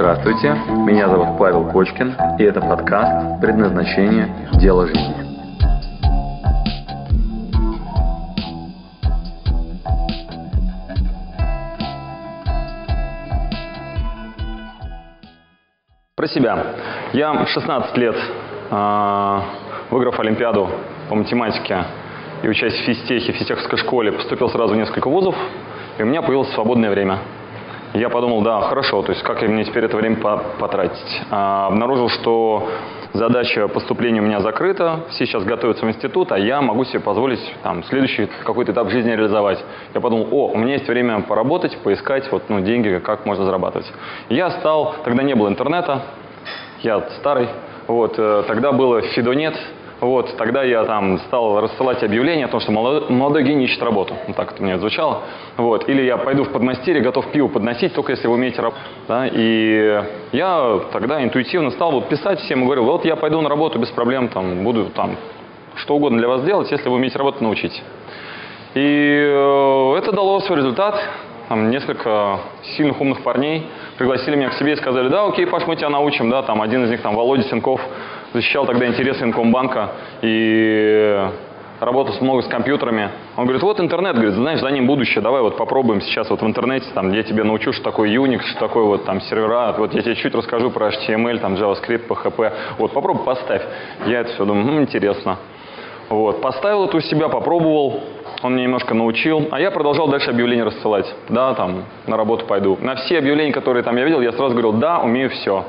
Здравствуйте, меня зовут Павел Кочкин, и это подкаст «Предназначение. Дело жизни». Про себя. Я 16 лет, э, выиграв Олимпиаду по математике и учась в физтехе, в физтеховской школе, поступил сразу в несколько вузов, и у меня появилось свободное время – я подумал, да, хорошо, то есть как мне теперь это время потратить? А, обнаружил, что задача поступления у меня закрыта, все сейчас готовятся в институт, а я могу себе позволить там, следующий какой-то этап жизни реализовать. Я подумал, о, у меня есть время поработать, поискать вот, ну, деньги, как можно зарабатывать. Я стал, тогда не было интернета, я старый, вот, э, тогда было Фидонет, вот, тогда я там стал рассылать объявления о том, что молодой, молодой гений ищет работу. Вот так это мне звучало. Вот. Или я пойду в подмастерье, готов пиво подносить, только если вы умеете работать. Да? И я тогда интуитивно стал вот писать всем и говорил, вот я пойду на работу без проблем, там, буду там что угодно для вас делать, если вы умеете работать, научить. И э, это дало свой результат. Там несколько сильных умных парней пригласили меня к себе и сказали, да, окей, Паш, мы тебя научим, да, там один из них, там, Володя Сенков, защищал тогда интересы Инкомбанка и работал много с компьютерами. Он говорит, вот интернет, говорит, знаешь, за ним будущее, давай вот попробуем сейчас вот в интернете, там, я тебе научу, что такое Unix, что такое вот там сервера, вот я тебе чуть расскажу про HTML, там, JavaScript, PHP, вот попробуй поставь. Я это все думаю, ну, интересно. Вот, поставил это у себя, попробовал, он мне немножко научил, а я продолжал дальше объявления рассылать. Да, там, на работу пойду. На все объявления, которые там я видел, я сразу говорил, да, умею все.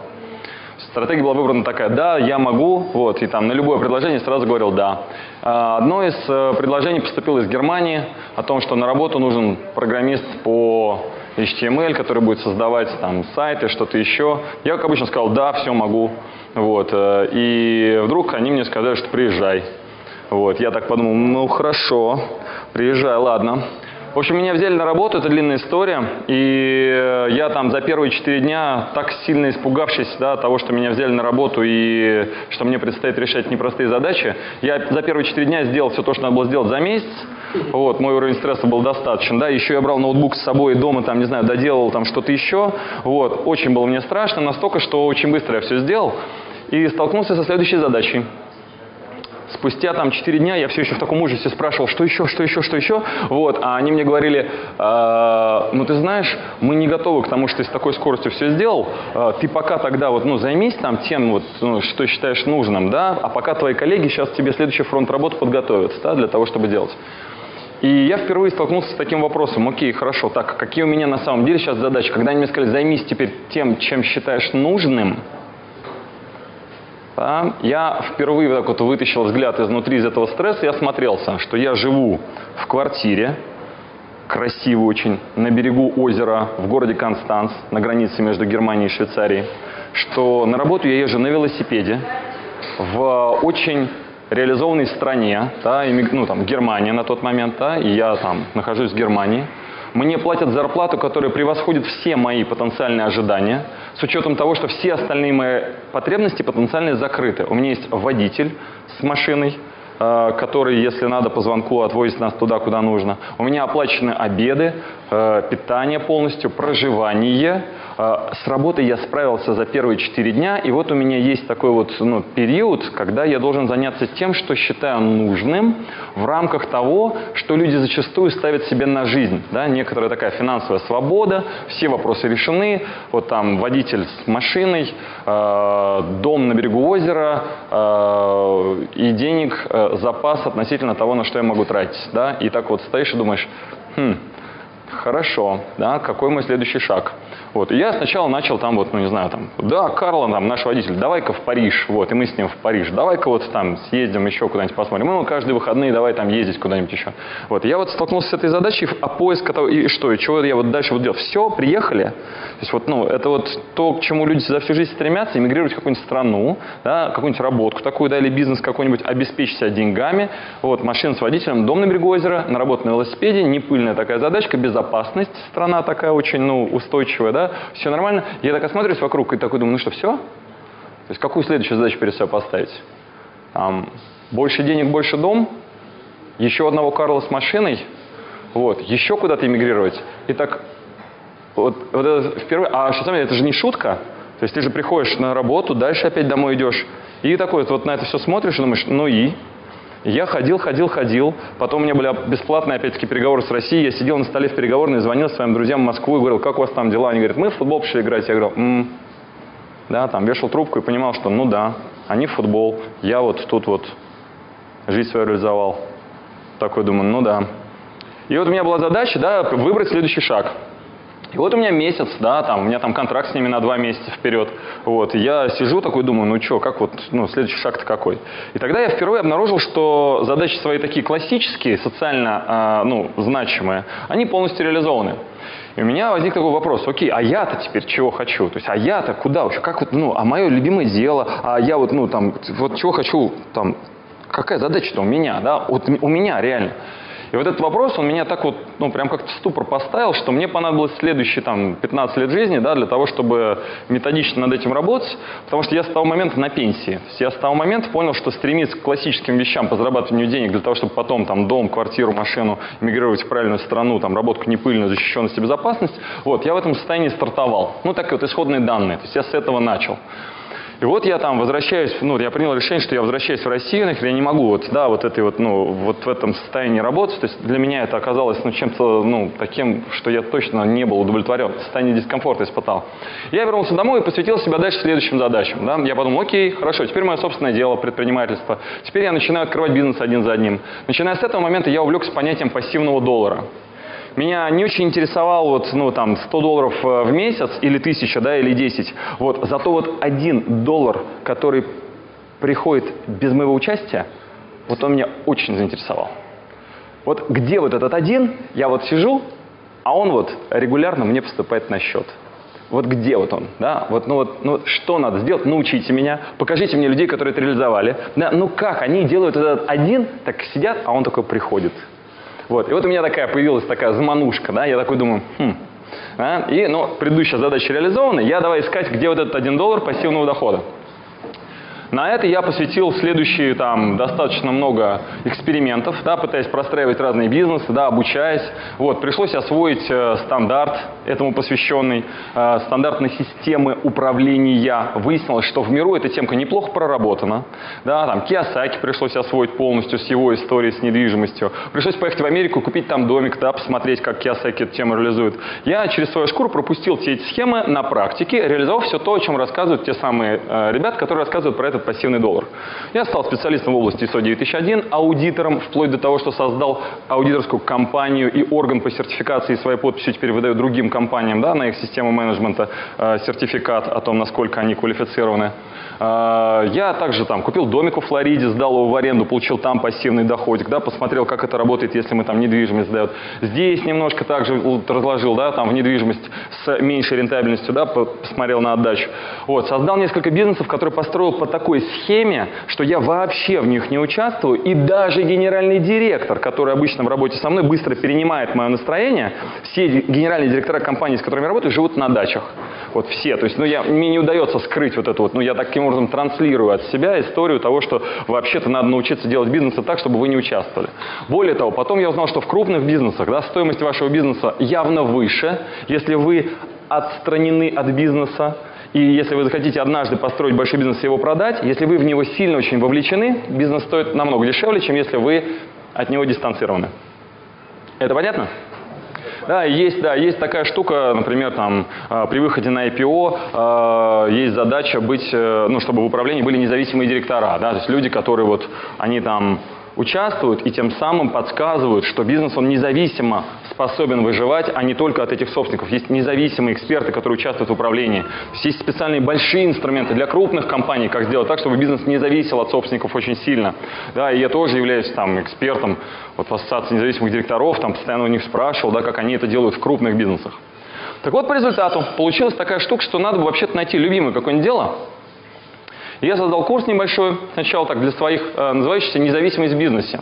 Стратегия была выбрана такая, да, я могу, вот, и там на любое предложение сразу говорил да. А, одно из э, предложений поступило из Германии о том, что на работу нужен программист по HTML, который будет создавать там сайты, что-то еще. Я, как обычно, сказал, да, все могу. Вот. Э, и вдруг они мне сказали, что приезжай. Вот. Я так подумал, ну хорошо, приезжай, ладно. В общем, меня взяли на работу, это длинная история, и э, я там за первые четыре дня, так сильно испугавшись да, того, что меня взяли на работу и что мне предстоит решать непростые задачи, я за первые четыре дня сделал все то, что надо было сделать за месяц, вот, мой уровень стресса был достаточно, да, еще я брал ноутбук с собой дома, там, не знаю, доделал там что-то еще, вот, очень было мне страшно, настолько, что очень быстро я все сделал, и столкнулся со следующей задачей. Спустя там 4 дня я все еще в таком ужасе спрашивал, что еще, что еще, что еще. Вот, а они мне говорили, э, ну ты знаешь, мы не готовы к тому, что ты с такой скоростью все сделал. Э, ты пока тогда вот, ну, займись там тем, вот, ну, что считаешь нужным, да, а пока твои коллеги сейчас тебе следующий фронт работы подготовят, да, для того, чтобы делать. И я впервые столкнулся с таким вопросом, окей, хорошо, так, какие у меня на самом деле сейчас задачи? Когда они мне сказали, займись теперь тем, чем считаешь нужным, да, я впервые так вот вытащил взгляд изнутри из этого стресса. И осмотрелся, что я живу в квартире, красивой очень, на берегу озера в городе Констанц, на границе между Германией и Швейцарией, что на работу я езжу на велосипеде в очень реализованной стране, да, ну, там, Германия на тот момент, да, и я там нахожусь в Германии, мне платят зарплату, которая превосходит все мои потенциальные ожидания, с учетом того, что все остальные мои потребности потенциально закрыты. У меня есть водитель с машиной, который, если надо, по звонку отвозит нас туда, куда нужно. У меня оплачены обеды, э, питание полностью, проживание – а, с работой я справился за первые четыре дня, и вот у меня есть такой вот ну, период, когда я должен заняться тем, что считаю нужным в рамках того, что люди зачастую ставят себе на жизнь. Да? Некоторая такая финансовая свобода, все вопросы решены, вот там водитель с машиной, э, дом на берегу озера э, и денег, запас относительно того, на что я могу тратить. Да? И так вот стоишь и думаешь, хм, хорошо, да, какой мой следующий шаг? Вот. И я сначала начал там вот, ну не знаю, там, да, Карла, там, наш водитель, давай-ка в Париж, вот, и мы с ним в Париж, давай-ка вот там съездим еще куда-нибудь посмотрим. Мы каждые выходные давай там ездить куда-нибудь еще. Вот. Я вот столкнулся с этой задачей, а поиск того, и что, и чего я вот дальше вот делал. Все, приехали. То есть вот, ну, это вот то, к чему люди за всю жизнь стремятся, эмигрировать в какую-нибудь страну, да, какую-нибудь работу такую, да, или бизнес какой-нибудь, обеспечить себя деньгами, вот, машина с водителем, дом на берегу озера, на работу на велосипеде, не пыльная такая задачка, безопасность, страна такая очень, ну, устойчивая, да, все нормально. Я так осматриваюсь вокруг и такой думаю, ну что, все? То есть какую следующую задачу перед собой поставить? Там, больше денег, больше дом, еще одного Карла с машиной, вот, еще куда-то эмигрировать. И так, вот, вот это впервые, а что самое, это же не шутка, То есть ты же приходишь на работу, дальше опять домой идешь. И такой вот, вот на это все смотришь и думаешь, ну и? Я ходил, ходил, ходил. Потом у меня были бесплатные, опять-таки, переговоры с Россией. Я сидел на столе в переговорной, звонил своим друзьям в Москву и говорил, как у вас там дела? Они говорят, мы в футбол пришли играть. Я говорю, м-м". да, там вешал трубку и понимал, что ну да, они в футбол, я вот тут вот жизнь свою реализовал. Такой думаю, ну да. И вот у меня была задача, да, выбрать следующий шаг. И вот у меня месяц, да, там, у меня там контракт с ними на два месяца вперед. Вот, я сижу такой, думаю, ну что, как вот, ну, следующий шаг-то какой? И тогда я впервые обнаружил, что задачи свои такие классические, социально, э, ну, значимые, они полностью реализованы. И у меня возник такой вопрос, окей, а я-то теперь чего хочу? То есть, а я-то куда вообще? Как вот, ну, а мое любимое дело, а я вот, ну, там, вот чего хочу, там, какая задача-то у меня, да, вот у меня реально. И вот этот вопрос, он меня так вот, ну, прям как-то в ступор поставил, что мне понадобилось следующие там 15 лет жизни, да, для того, чтобы методично над этим работать, потому что я с того момента на пенсии. Я с того момента понял, что стремиться к классическим вещам по зарабатыванию денег для того, чтобы потом там дом, квартиру, машину, мигрировать в правильную страну, там работку непыльную, защищенность и безопасность, вот, я в этом состоянии стартовал. Ну, так вот, исходные данные. То есть я с этого начал. И вот я там возвращаюсь, ну, я принял решение, что я возвращаюсь в Россию, нахер, я не могу вот, да, вот этой вот, ну, вот в этом состоянии работать. То есть для меня это оказалось, ну, чем-то, ну, таким, что я точно не был удовлетворен, состояние дискомфорта испытал. Я вернулся домой и посвятил себя дальше следующим задачам, да. Я подумал, окей, хорошо, теперь мое собственное дело, предпринимательство. Теперь я начинаю открывать бизнес один за одним. Начиная с этого момента я увлекся понятием пассивного доллара. Меня не очень интересовал вот, ну, там, 100 долларов э, в месяц или 1000, да, или 10. Вот, зато вот один доллар, который приходит без моего участия, вот он меня очень заинтересовал. Вот где вот этот один, я вот сижу, а он вот регулярно мне поступает на счет. Вот где вот он, да, вот, ну вот, ну что надо сделать, научите меня, покажите мне людей, которые это реализовали, да, ну как, они делают этот один, так сидят, а он такой приходит, вот. И вот у меня такая появилась такая заманушка, да, я такой думаю, хм, а? и, ну, предыдущая задача реализована, я давай искать, где вот этот один доллар пассивного дохода. На это я посвятил следующие там достаточно много экспериментов, да, пытаясь простраивать разные бизнесы, да, обучаясь. Вот, пришлось освоить э, стандарт этому посвященный, э, стандартной системы управления. Выяснилось, что в миру эта темка неплохо проработана. Да, там Киосаки пришлось освоить полностью с его историей с недвижимостью. Пришлось поехать в Америку, купить там домик, да, посмотреть, как Киосаки эту тему реализует. Я через свою шкуру пропустил все эти схемы на практике, реализовав все то, о чем рассказывают те самые э, ребята, которые рассказывают про это этот пассивный доллар. Я стал специалистом в области ISO 9001, аудитором, вплоть до того, что создал аудиторскую компанию и орган по сертификации своей подписью теперь выдаю другим компаниям да, на их систему менеджмента э, сертификат о том, насколько они квалифицированы. Э, я также там купил домик во Флориде, сдал его в аренду, получил там пассивный доходик, да, посмотрел, как это работает, если мы там недвижимость сдают. Здесь немножко также разложил, да, там в недвижимость с меньшей рентабельностью, да, посмотрел на отдачу. Вот, создал несколько бизнесов, которые построил по такой такой схеме, что я вообще в них не участвую, и даже генеральный директор, который обычно в работе со мной быстро перенимает мое настроение, все генеральные директора компаний, с которыми я работаю, живут на дачах. Вот все. То есть, ну, я, мне не удается скрыть вот это вот, ну, я таким образом транслирую от себя историю того, что вообще-то надо научиться делать бизнес так, чтобы вы не участвовали. Более того, потом я узнал, что в крупных бизнесах, да, стоимость вашего бизнеса явно выше, если вы отстранены от бизнеса, и если вы захотите однажды построить большой бизнес и его продать, если вы в него сильно очень вовлечены, бизнес стоит намного дешевле, чем если вы от него дистанцированы. Это понятно? Да, есть, да, есть такая штука, например, там, э, при выходе на IPO э, есть задача быть, э, ну, чтобы в управлении были независимые директора, да, то есть люди, которые вот, они там участвуют и тем самым подсказывают, что бизнес, он независимо способен выживать, а не только от этих собственников. Есть независимые эксперты, которые участвуют в управлении. Есть специальные большие инструменты для крупных компаний, как сделать так, чтобы бизнес не зависел от собственников очень сильно. Да, и я тоже являюсь там экспертом вот, в ассоциации независимых директоров, там постоянно у них спрашивал, да, как они это делают в крупных бизнесах. Так вот, по результату получилась такая штука, что надо вообще-то найти любимое какое-нибудь дело, я создал курс небольшой, сначала так для своих, э, называющийся «Независимость в бизнесе».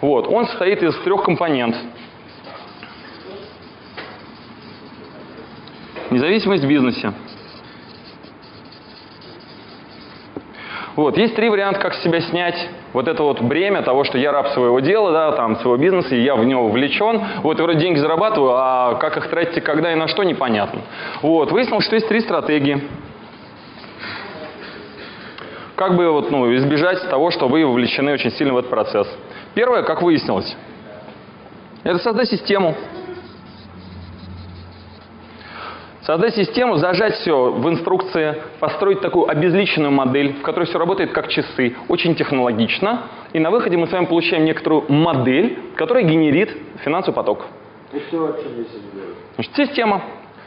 Вот, он состоит из трех компонентов. Независимость в бизнесе. Вот, есть три варианта, как себя снять вот это вот бремя того, что я раб своего дела, да, там, своего бизнеса, и я в него вовлечен. Вот, вроде деньги зарабатываю, а как их тратить, когда и на что, непонятно. Вот, выяснилось, что есть три стратегии. как бы вот, ну, избежать того, что вы вовлечены очень сильно в этот процесс. Первое, как выяснилось, это создать систему. Создать систему, зажать все в инструкции, построить такую обезличенную модель, в которой все работает как часы, очень технологично. И на выходе мы с вами получаем некоторую модель, которая генерит финансовый поток. И что вообще здесь? Значит, система.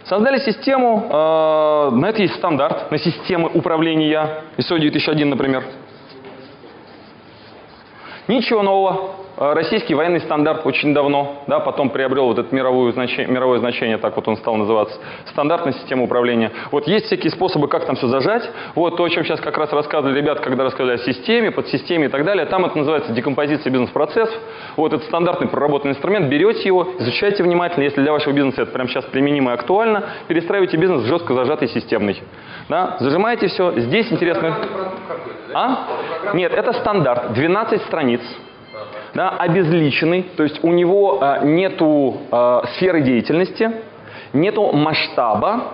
Создали систему, э, на это есть стандарт, на системы управления, ISO 9001, например. Ничего нового. Э, Российский военный стандарт очень давно, да, потом приобрел вот это мировое значение, мировое значение, так вот он стал называться, стандартная система управления. Вот есть всякие способы, как там все зажать. Вот то, о чем сейчас как раз рассказывали ребята, когда рассказали о системе, подсистеме и так далее. Там это называется декомпозиция бизнес-процессов. Вот это стандартный проработанный инструмент. Берете его, изучайте внимательно. Если для вашего бизнеса это прямо сейчас применимо и актуально, перестраивайте бизнес в жестко зажатый системный. Да? Зажимаете все. Здесь интересно... А? Нет, это стандарт. 12 страниц да, обезличенный, то есть у него э, нету э, сферы деятельности, нету масштаба,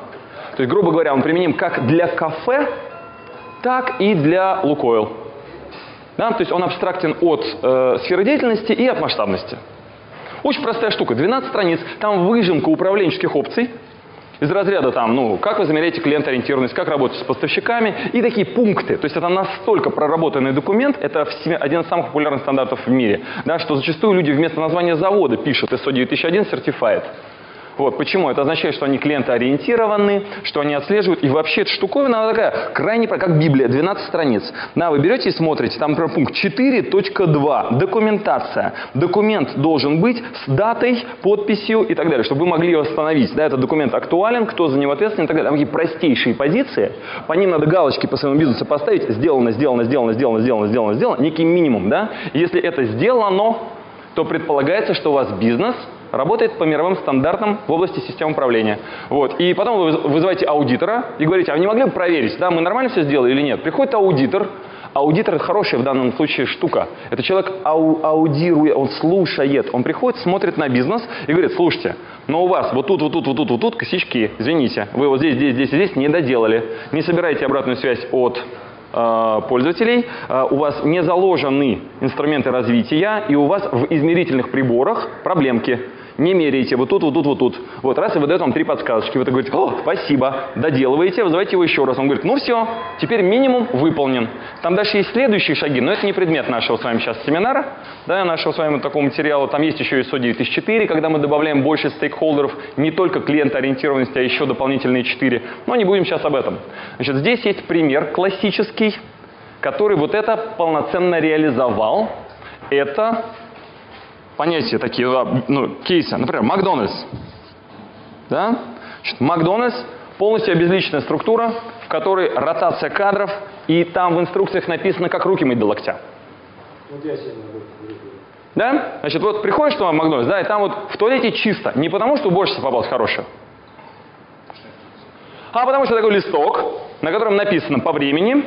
то есть, грубо говоря, он применим как для кафе, так и для Лукойл. Да, то есть он абстрактен от э, сферы деятельности и от масштабности. Очень простая штука, 12 страниц, там выжимка управленческих опций, из разряда там, ну, как вы замеряете клиентоориентированность, как работать с поставщиками и такие пункты. То есть это настолько проработанный документ, это один из самых популярных стандартов в мире, да, что зачастую люди вместо названия завода пишут ISO 9001 Certified. Вот, почему? Это означает, что они клиентоориентированы, что они отслеживают. И вообще эта штуковина, она такая крайне, как Библия, 12 страниц. Да, вы берете и смотрите, там, например, пункт 4.2, документация. Документ должен быть с датой, подписью и так далее, чтобы вы могли его остановить. Да, этот документ актуален, кто за него ответственен и так далее. Там такие простейшие позиции, по ним надо галочки по своему бизнесу поставить, сделано, сделано, сделано, сделано, сделано, сделано, сделано, некий минимум, да. Если это сделано, то предполагается, что у вас бизнес – работает по мировым стандартам в области систем управления. Вот. И потом вы вызываете аудитора и говорите, а вы не могли бы проверить, да, мы нормально все сделали или нет? Приходит аудитор, Аудитор – хорошая в данном случае штука. Это человек ау аудирует, он слушает. Он приходит, смотрит на бизнес и говорит, слушайте, но у вас вот тут, вот тут, вот тут, вот тут косячки, извините, вы вот здесь, здесь, здесь здесь не доделали. Не собираете обратную связь от Э, пользователей, э, у вас не заложены инструменты развития, и у вас в измерительных приборах проблемки. Не меряете вот тут, вот тут, вот тут. Вот раз и выдает вам три подсказочки. Вы так говорите, о, спасибо, доделываете, вызывайте его еще раз. Он говорит, ну все, теперь минимум выполнен. Там дальше есть следующие шаги, но это не предмет нашего с вами сейчас семинара, да, нашего с вами такого материала. Там есть еще ISO 9004, когда мы добавляем больше стейкхолдеров, не только клиентоориентированности, а еще дополнительные 4. Но не будем сейчас об этом. Значит, здесь есть пример классический, который вот это полноценно реализовал. Это понятия такие, ну, кейсы. Например, Макдональдс. Да? Значит, Макдональдс полностью обезличенная структура, в которой ротация кадров, и там в инструкциях написано, как руки мыть до локтя. Вот я сегодня Да? Значит, вот приходишь туда в Макдональдс, да, и там вот в туалете чисто. Не потому, что уборщица попалась хорошая, а потому что такой листок, на котором написано по времени,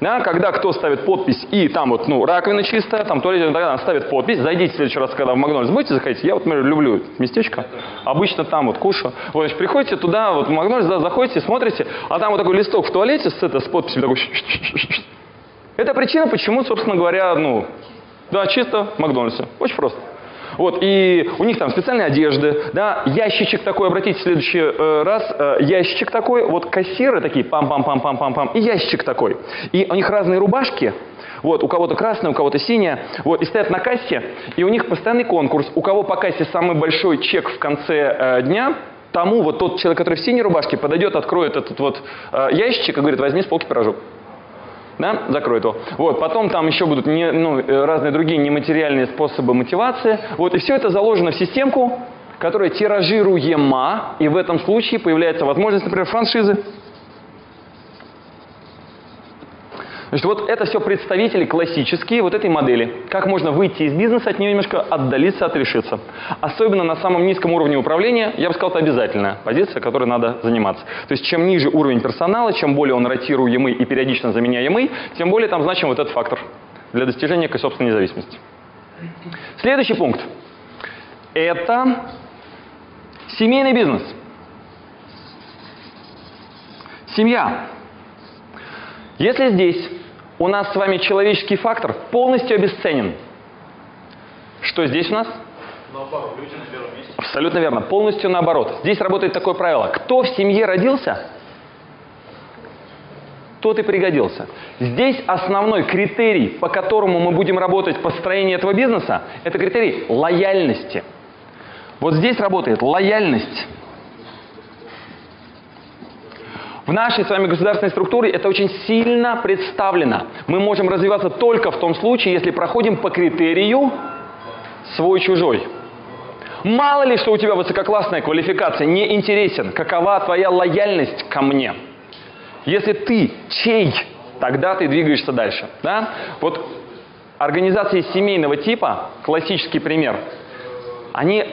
да, когда кто ставит подпись, и там вот, ну, раковина чистая, там туалет, тогда ставит подпись, зайдите в следующий раз, когда в Макдональдс будете заходить, я вот, например, люблю местечко, обычно там вот кушаю. Вот, значит, приходите туда, вот в Макдональдс, да, заходите, смотрите, а там вот такой листок в туалете с, это, с подписью такой... Это причина, почему, собственно говоря, ну, да, чисто Макдональдсе. Очень просто. Вот, и у них там специальные одежды, да, ящичек такой, обратите в следующий э, раз, э, ящичек такой, вот кассиры такие, пам-пам-пам-пам-пам-пам, и ящичек такой. И у них разные рубашки, вот, у кого-то красная, у кого-то синяя, вот, и стоят на кассе, и у них постоянный конкурс, у кого по кассе самый большой чек в конце э, дня, тому вот тот человек, который в синей рубашке, подойдет, откроет этот вот э, ящичек и говорит, возьми с полки пирожок да, закроет его. Вот, потом там еще будут не, ну, э, разные другие нематериальные способы мотивации. Вот, и все это заложено в системку, которая тиражируема, и в этом случае появляется возможность, например, франшизы. Значит, вот это все представители классические вот этой модели. Как можно выйти из бизнеса, от нее немножко отдалиться, отрешиться. Особенно на самом низком уровне управления, я бы сказал, это обязательная позиция, которой надо заниматься. То есть чем ниже уровень персонала, чем более он ротируемый и периодично заменяемый, тем более там значим вот этот фактор для достижения некой собственной независимости. Следующий пункт. Это семейный бизнес. Семья. Если здесь у нас с вами человеческий фактор полностью обесценен. Что здесь у нас? Наоборот, люди на первом месте. Абсолютно верно. Полностью наоборот. Здесь работает такое правило. Кто в семье родился, тот и пригодился. Здесь основной критерий, по которому мы будем работать в построении этого бизнеса, это критерий лояльности. Вот здесь работает лояльность. В нашей с вами государственной структуре это очень сильно представлено. Мы можем развиваться только в том случае, если проходим по критерию свой-чужой. Мало ли, что у тебя высококлассная квалификация, не интересен, какова твоя лояльность ко мне. Если ты чей, тогда ты двигаешься дальше. Да? Вот организации семейного типа, классический пример, они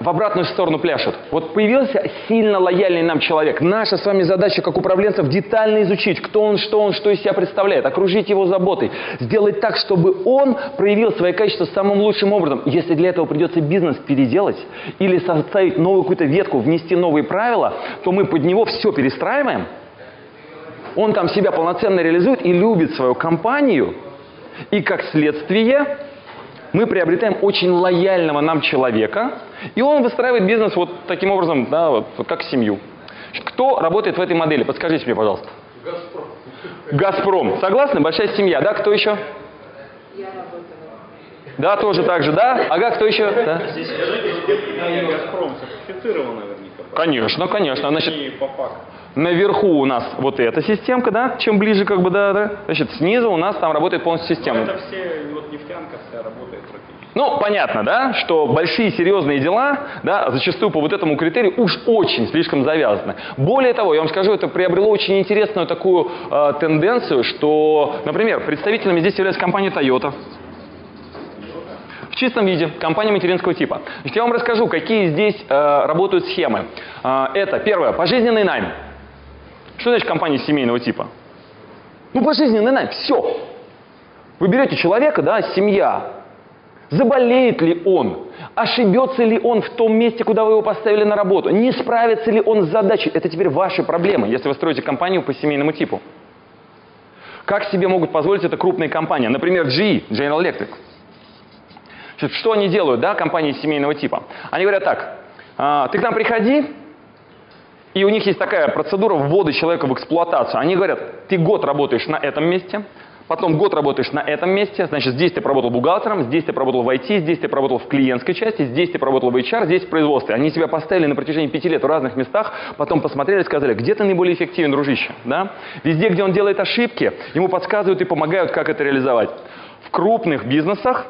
в обратную сторону пляшут. Вот появился сильно лояльный нам человек. Наша с вами задача, как управленцев, детально изучить, кто он, что он, что из себя представляет, окружить его заботой, сделать так, чтобы он проявил свои качества самым лучшим образом. Если для этого придется бизнес переделать или составить новую какую-то ветку, внести новые правила, то мы под него все перестраиваем. Он там себя полноценно реализует и любит свою компанию. И как следствие мы приобретаем очень лояльного нам человека, и он выстраивает бизнес вот таким образом, да, вот, вот как семью. Кто работает в этой модели? Подскажите мне, пожалуйста. Газпром. Газпром. Согласны? Большая семья, да? Кто еще? Я работала. Да, тоже так же, да? Ага, кто еще? Да? Здесь Газпром сертифицирован наверняка. Конечно, конечно. Значит, наверху у нас вот эта системка, да? Чем ближе, как бы, да, да. Значит, снизу у нас там работает полностью система. Это все, вот нефтянка вся работает. Ну, понятно, да, что большие серьезные дела, да, зачастую по вот этому критерию уж очень слишком завязаны. Более того, я вам скажу, это приобрело очень интересную такую э, тенденцию, что, например, представителями здесь является компания Toyota. В чистом виде, компания материнского типа. Значит, я вам расскажу, какие здесь э, работают схемы. Э, это, первое, пожизненный найм. Что значит компания семейного типа? Ну, пожизненный найм, все. Вы берете человека, да, семья, Заболеет ли он? Ошибется ли он в том месте, куда вы его поставили на работу? Не справится ли он с задачей? Это теперь ваши проблемы, если вы строите компанию по семейному типу. Как себе могут позволить это крупные компании? Например, GE, General Electric. Что они делают, да, компании семейного типа? Они говорят так, «А, ты к нам приходи, и у них есть такая процедура ввода человека в эксплуатацию. Они говорят, ты год работаешь на этом месте, потом год работаешь на этом месте, значит, здесь ты поработал бухгалтером, здесь ты поработал в IT, здесь ты поработал в клиентской части, здесь ты поработал в HR, здесь в производстве. Они тебя поставили на протяжении пяти лет в разных местах, потом посмотрели сказали, где ты наиболее эффективен, дружище, да? Везде, где он делает ошибки, ему подсказывают и помогают, как это реализовать. В крупных бизнесах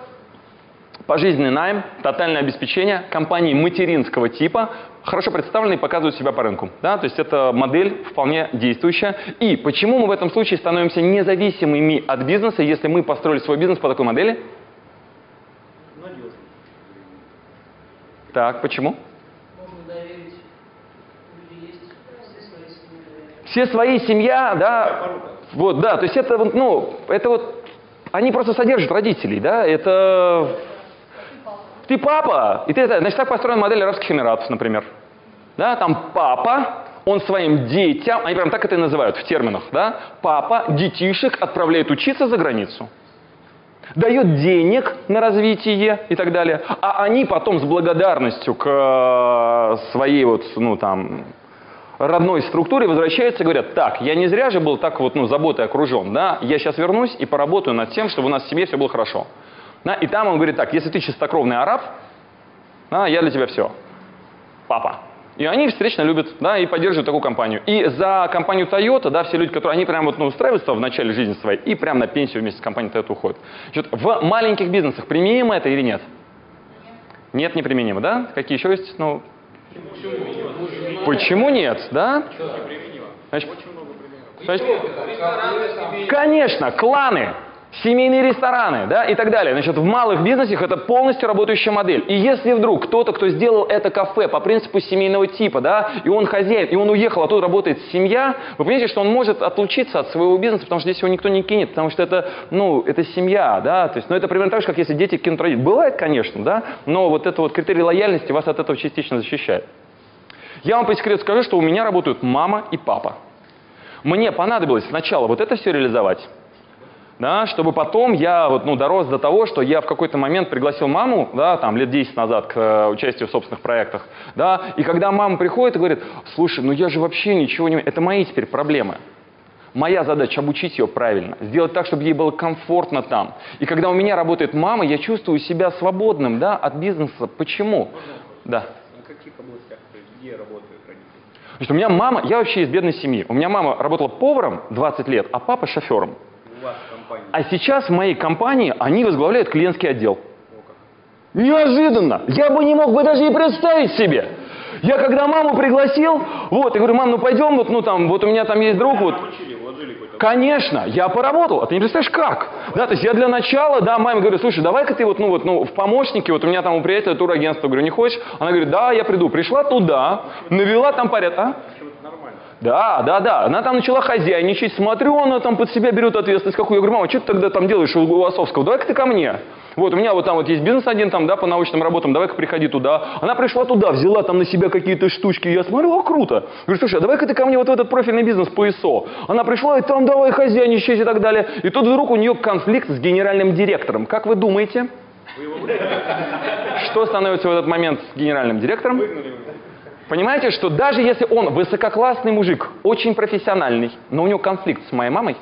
Пожизненный найм, тотальное обеспечение, компании материнского типа хорошо представлены и показывают себя по рынку. Да? То есть это модель вполне действующая. И почему мы в этом случае становимся независимыми от бизнеса, если мы построили свой бизнес по такой модели? Надежно. Так, почему? Можно доверить. Люди есть, все свои семьи доверяют. Все свои, семья, да, вот, да, то есть это, вот, ну, это вот, они просто содержат родителей, да, это... Ты папа, и ты это, значит, так построена модель Арабских Эмиратов, например. Да, там папа, он своим детям, они прям так это и называют в терминах, да, папа детишек отправляет учиться за границу. Дает денег на развитие и так далее. А они потом с благодарностью к э, своей вот, ну там, родной структуре возвращаются и говорят, так, я не зря же был так вот, ну, заботой окружен, да, я сейчас вернусь и поработаю над тем, чтобы у нас в семье все было хорошо. Да, и там он говорит так, если ты чистокровный араб, да, я для тебя все, папа. И они встречно любят, да, и поддерживают такую компанию. И за компанию Toyota, да, все люди, которые, они прям вот, ну, устраиваются в начале жизни своей, и прям на пенсию вместе с компанией Toyota уходят. Значит, в маленьких бизнесах применимо это или нет? Нет, неприменимо, да? Какие еще есть? Ну, почему нет, да? Значит, значит, конечно, кланы, семейные рестораны, да, и так далее. Значит, в малых бизнесах это полностью работающая модель. И если вдруг кто-то, кто сделал это кафе по принципу семейного типа, да, и он хозяин, и он уехал, а тут работает семья, вы понимаете, что он может отлучиться от своего бизнеса, потому что здесь его никто не кинет, потому что это, ну, это семья, да, то есть, ну, это примерно так же, как если дети кинут родителей. Бывает, конечно, да, но вот это вот критерий лояльности вас от этого частично защищает. Я вам по секрету скажу, что у меня работают мама и папа. Мне понадобилось сначала вот это все реализовать, да, чтобы потом я вот, ну, дорос до того, что я в какой-то момент пригласил маму, да, там, лет 10 назад к э, участию в собственных проектах, да, и когда мама приходит и говорит, слушай, ну я же вообще ничего не... Это мои теперь проблемы. Моя задача обучить ее правильно, сделать так, чтобы ей было комфортно там. И когда у меня работает мама, я чувствую себя свободным да, от бизнеса. Почему? Да. На каких областях, то есть где работают родители? Что у меня мама, я вообще из бедной семьи. У меня мама работала поваром 20 лет, а папа шофером. У вас? А сейчас в моей компании они возглавляют клиентский отдел. Неожиданно! Я бы не мог бы даже и представить себе. Я когда маму пригласил, вот, я говорю, мам, ну пойдем, вот, ну там, вот у меня там есть друг, вот. Конечно, я поработал, а ты не представляешь как. Да, то есть я для начала, да, маме говорю, слушай, давай-ка ты вот, ну вот, ну, в помощнике, вот у меня там у приятеля турагентство, говорю, не хочешь? Она говорит, да, я приду. Пришла туда, навела там порядок, а? Да, да, да. Она там начала хозяйничать, смотрю, она там под себя берет ответственность какую. Я говорю, мама, что ты тогда там делаешь у Лосовского? Давай-ка ты ко мне. Вот, у меня вот там вот есть бизнес один там, да, по научным работам, давай-ка приходи туда. Она пришла туда, взяла там на себя какие-то штучки, я смотрю, о, круто. Говорю, слушай, а давай-ка ты ко мне вот в этот профильный бизнес по ИСО. Она пришла, и там давай хозяйничать и так далее. И тут вдруг у нее конфликт с генеральным директором. Как вы думаете? Что становится в этот момент с генеральным директором? Выгнали вы. Понимаете, что даже если он высококлассный мужик, очень профессиональный, но у него конфликт с моей мамой,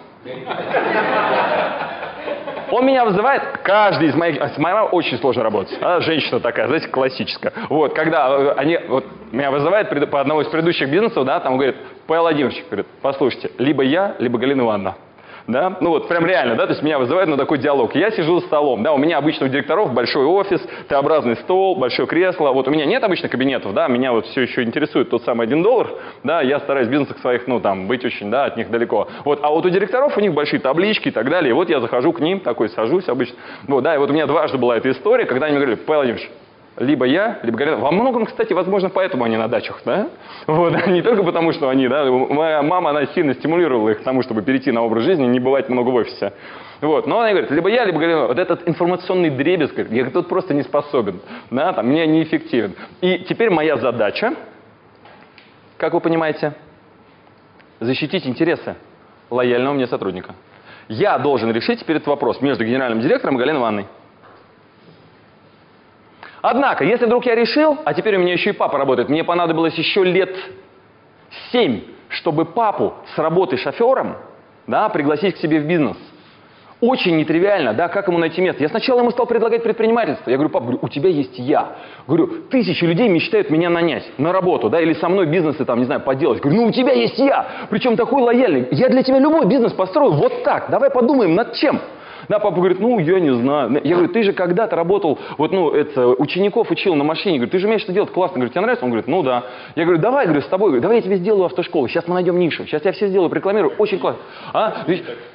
он меня вызывает, каждый из моих... С моей мамой очень сложно работать. Она женщина такая, знаете, классическая. Вот, когда э, они... Вот, меня вызывает по одному из предыдущих бизнесов, да, там говорит, Павел Владимирович, говорит, послушайте, либо я, либо Галина Ивановна. Да, ну вот прям реально, да, то есть меня вызывает на такой диалог. Я сижу за столом, да, у меня обычно у директоров большой офис, Т-образный стол, большое кресло. Вот у меня нет обычно кабинетов, да, меня вот все еще интересует тот самый один доллар, да, я стараюсь бизнесах своих, ну там, быть очень, да, от них далеко. Вот, а вот у директоров у них большие таблички и так далее. И вот я захожу к ним, такой сажусь обычно. Вот, да, и вот у меня дважды была эта история, когда они мне говорили, Павел Владимирович, либо я, либо Галина. Во многом, кстати, возможно, поэтому они на дачах, да? Вот, не только потому, что они, да, моя мама, она сильно стимулировала их к тому, чтобы перейти на образ жизни, не бывать много в офисе. Вот, но она говорит, либо я, либо Галина. Вот этот информационный дребезг, я тут просто не способен, да, там, мне неэффективен. И теперь моя задача, как вы понимаете, защитить интересы лояльного мне сотрудника. Я должен решить теперь этот вопрос между генеральным директором и Галиной Ивановной. Однако, если вдруг я решил, а теперь у меня еще и папа работает, мне понадобилось еще лет семь, чтобы папу с работы шофером да, пригласить к себе в бизнес. Очень нетривиально, да, как ему найти место. Я сначала ему стал предлагать предпринимательство. Я говорю, пап, говорю, у тебя есть я. Говорю, тысячи людей мечтают меня нанять на работу, да, или со мной бизнесы там, не знаю, поделать. Говорю, ну у тебя есть я, причем такой лояльный. Я для тебя любой бизнес построю вот так. Давай подумаем над чем. Да, папа говорит, ну, я не знаю. Я говорю, ты же когда-то работал, вот, ну, это, учеников учил на машине. Говорю, ты же умеешь это делать классно. Говорю, тебе нравится? Он говорит, ну, да. Я говорю, давай, говорю, с тобой, говорю, давай я тебе сделаю автошколу. Сейчас мы найдем нишу. Сейчас я все сделаю, рекламирую. Очень классно. А?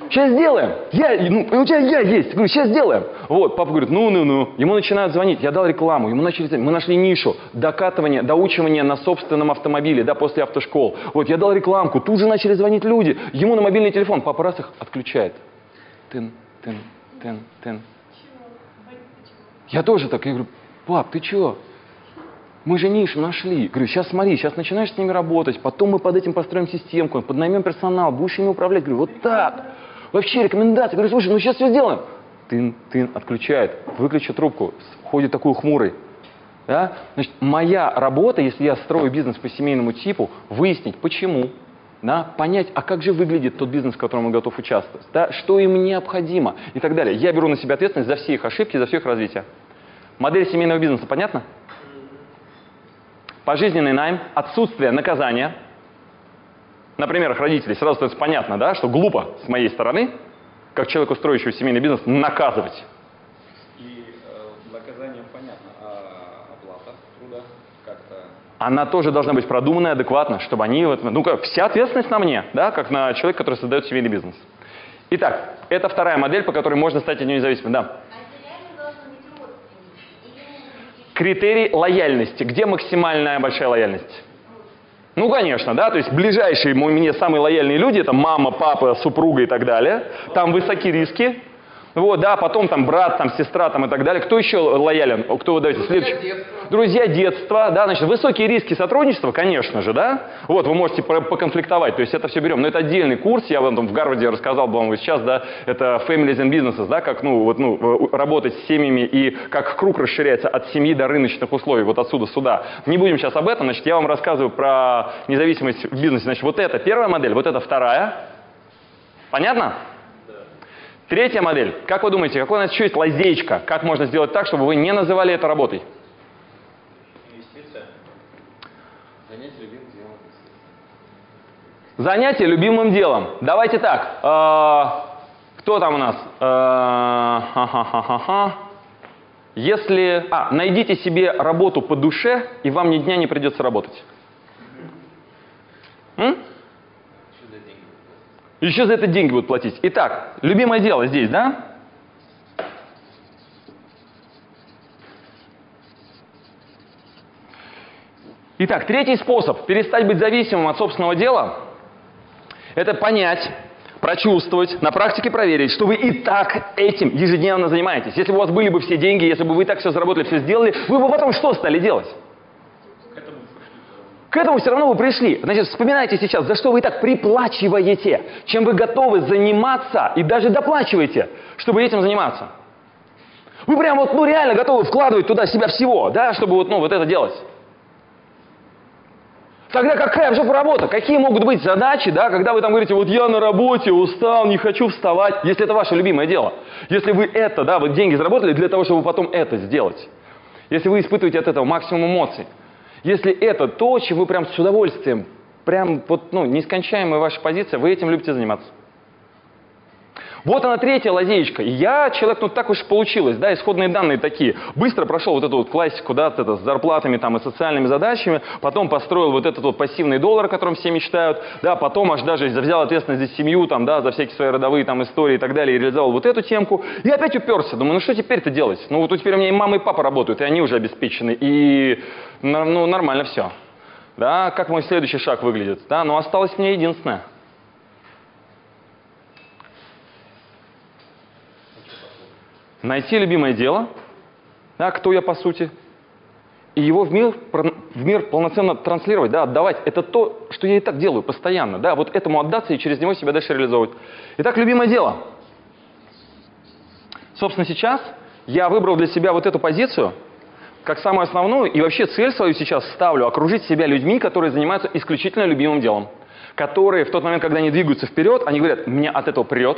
Сейчас сделаем. Я, ну, у тебя я есть. Говорю, сейчас сделаем. Вот, папа говорит, ну, ну, ну. Ему начинают звонить. Я дал рекламу. Ему начали. Мы нашли нишу. Докатывание, доучивание на собственном автомобиле, да, после автошкол. Вот, я дал рекламку. Тут же начали звонить люди. Ему на мобильный телефон. Папа раз их отключает. Тын, тын, тын, тын. Я тоже так, я говорю, пап, ты чё? Мы же нишу нашли. Говорю, сейчас смотри, сейчас начинаешь с ними работать, потом мы под этим построим системку, поднаймем персонал, будешь ими управлять. Говорю, вот так. Вообще рекомендации. Говорю, слушай, ну сейчас все сделаем. Тын, тын, отключает, выключи трубку, ходит такой хмурый. Да? Значит, моя работа, если я строю бизнес по семейному типу, выяснить, почему, да, понять, а как же выглядит тот бизнес, в котором он готов участвовать, да, что им необходимо и так далее. Я беру на себя ответственность за все их ошибки, за все их развитие. Модель семейного бизнеса, понятно? Пожизненный найм, отсутствие наказания. На примерах родителей сразу становится понятно, да, что глупо с моей стороны, как человеку, строящего семейный бизнес, наказывать. И э, наказанием понятно, а оплата труда как-то... она тоже должна быть продуманная, адекватно, чтобы они... Вот, ну, как, вся ответственность на мне, да, как на человека, который создает семейный бизнес. Итак, это вторая модель, по которой можно стать от нее независимым. Да. Критерий лояльности. Где максимальная большая лояльность? Ну, конечно, да, то есть ближайшие мне самые лояльные люди, это мама, папа, супруга и так далее. Там высокие риски. Вот, да, потом там брат, там сестра, там и так далее. Кто еще лоялен? Кто вы даете? Следующий. Друзья детства, да, значит, высокие риски сотрудничества, конечно же, да. Вот, вы можете поконфликтовать, то есть это все берем. Но это отдельный курс, я вам там в Гарварде рассказал бы вам сейчас, да, это Families and Businesses, да, как, ну, вот, ну, э, работать с семьями и как круг расширяется от семьи до рыночных условий, вот отсюда сюда. Не будем сейчас об этом, значит, я вам рассказываю про независимость в бизнесе. Значит, вот это первая модель, вот это вторая. Понятно? Третья модель. Как вы думаете, какой у нас еще есть лазейка? Как можно сделать так, чтобы вы не называли это работой? Занятие любимым делом. Давайте так. э, кто там у нас? Э, ха-ха-ха-ха-ха. Если... А, найдите себе работу по душе, и вам ни дня не придется работать. Еще за это деньги будут платить. Итак, любимое дело здесь, да? Итак, третий способ перестать быть зависимым от собственного дела – это понять, прочувствовать, на практике проверить, что вы и так этим ежедневно занимаетесь. Если бы у вас были бы все деньги, если бы вы так все заработали, все сделали, вы бы потом что стали делать? К этому все равно вы пришли. Значит, вспоминайте сейчас, за что вы и так приплачиваете, чем вы готовы заниматься и даже доплачиваете, чтобы этим заниматься. Вы прям вот, ну реально готовы вкладывать туда себя всего, да, чтобы вот, ну, вот это делать. Тогда какая же работа? Какие могут быть задачи, да, когда вы там говорите, вот я на работе, устал, не хочу вставать, если это ваше любимое дело. Если вы это, да, вот деньги заработали для того, чтобы потом это сделать. Если вы испытываете от этого максимум эмоций. Если это то, чем вы прям с удовольствием, прям вот, ну, нескончаемая ваша позиция, вы этим любите заниматься. Вот она третья лазеечка. Я человек, ну так уж получилось, да, исходные данные такие. Быстро прошел вот эту вот классику, да, это с зарплатами там и социальными задачами, потом построил вот этот вот пассивный доллар, о котором все мечтают, да, потом аж даже взял ответственность за семью, там, да, за всякие свои родовые там истории и так далее, и реализовал вот эту темку. И опять уперся, думаю, ну что теперь-то делать? Ну вот теперь у меня и мама, и папа работают, и они уже обеспечены, и, ну, нормально все. Да, как мой следующий шаг выглядит? Да, но осталось мне единственное – найти любимое дело, да, кто я по сути, и его в мир, в мир полноценно транслировать, да, отдавать. Это то, что я и так делаю постоянно, да, вот этому отдаться и через него себя дальше реализовывать. Итак, любимое дело. Собственно, сейчас я выбрал для себя вот эту позицию, как самую основную, и вообще цель свою сейчас ставлю, окружить себя людьми, которые занимаются исключительно любимым делом. Которые в тот момент, когда они двигаются вперед, они говорят, меня от этого прет,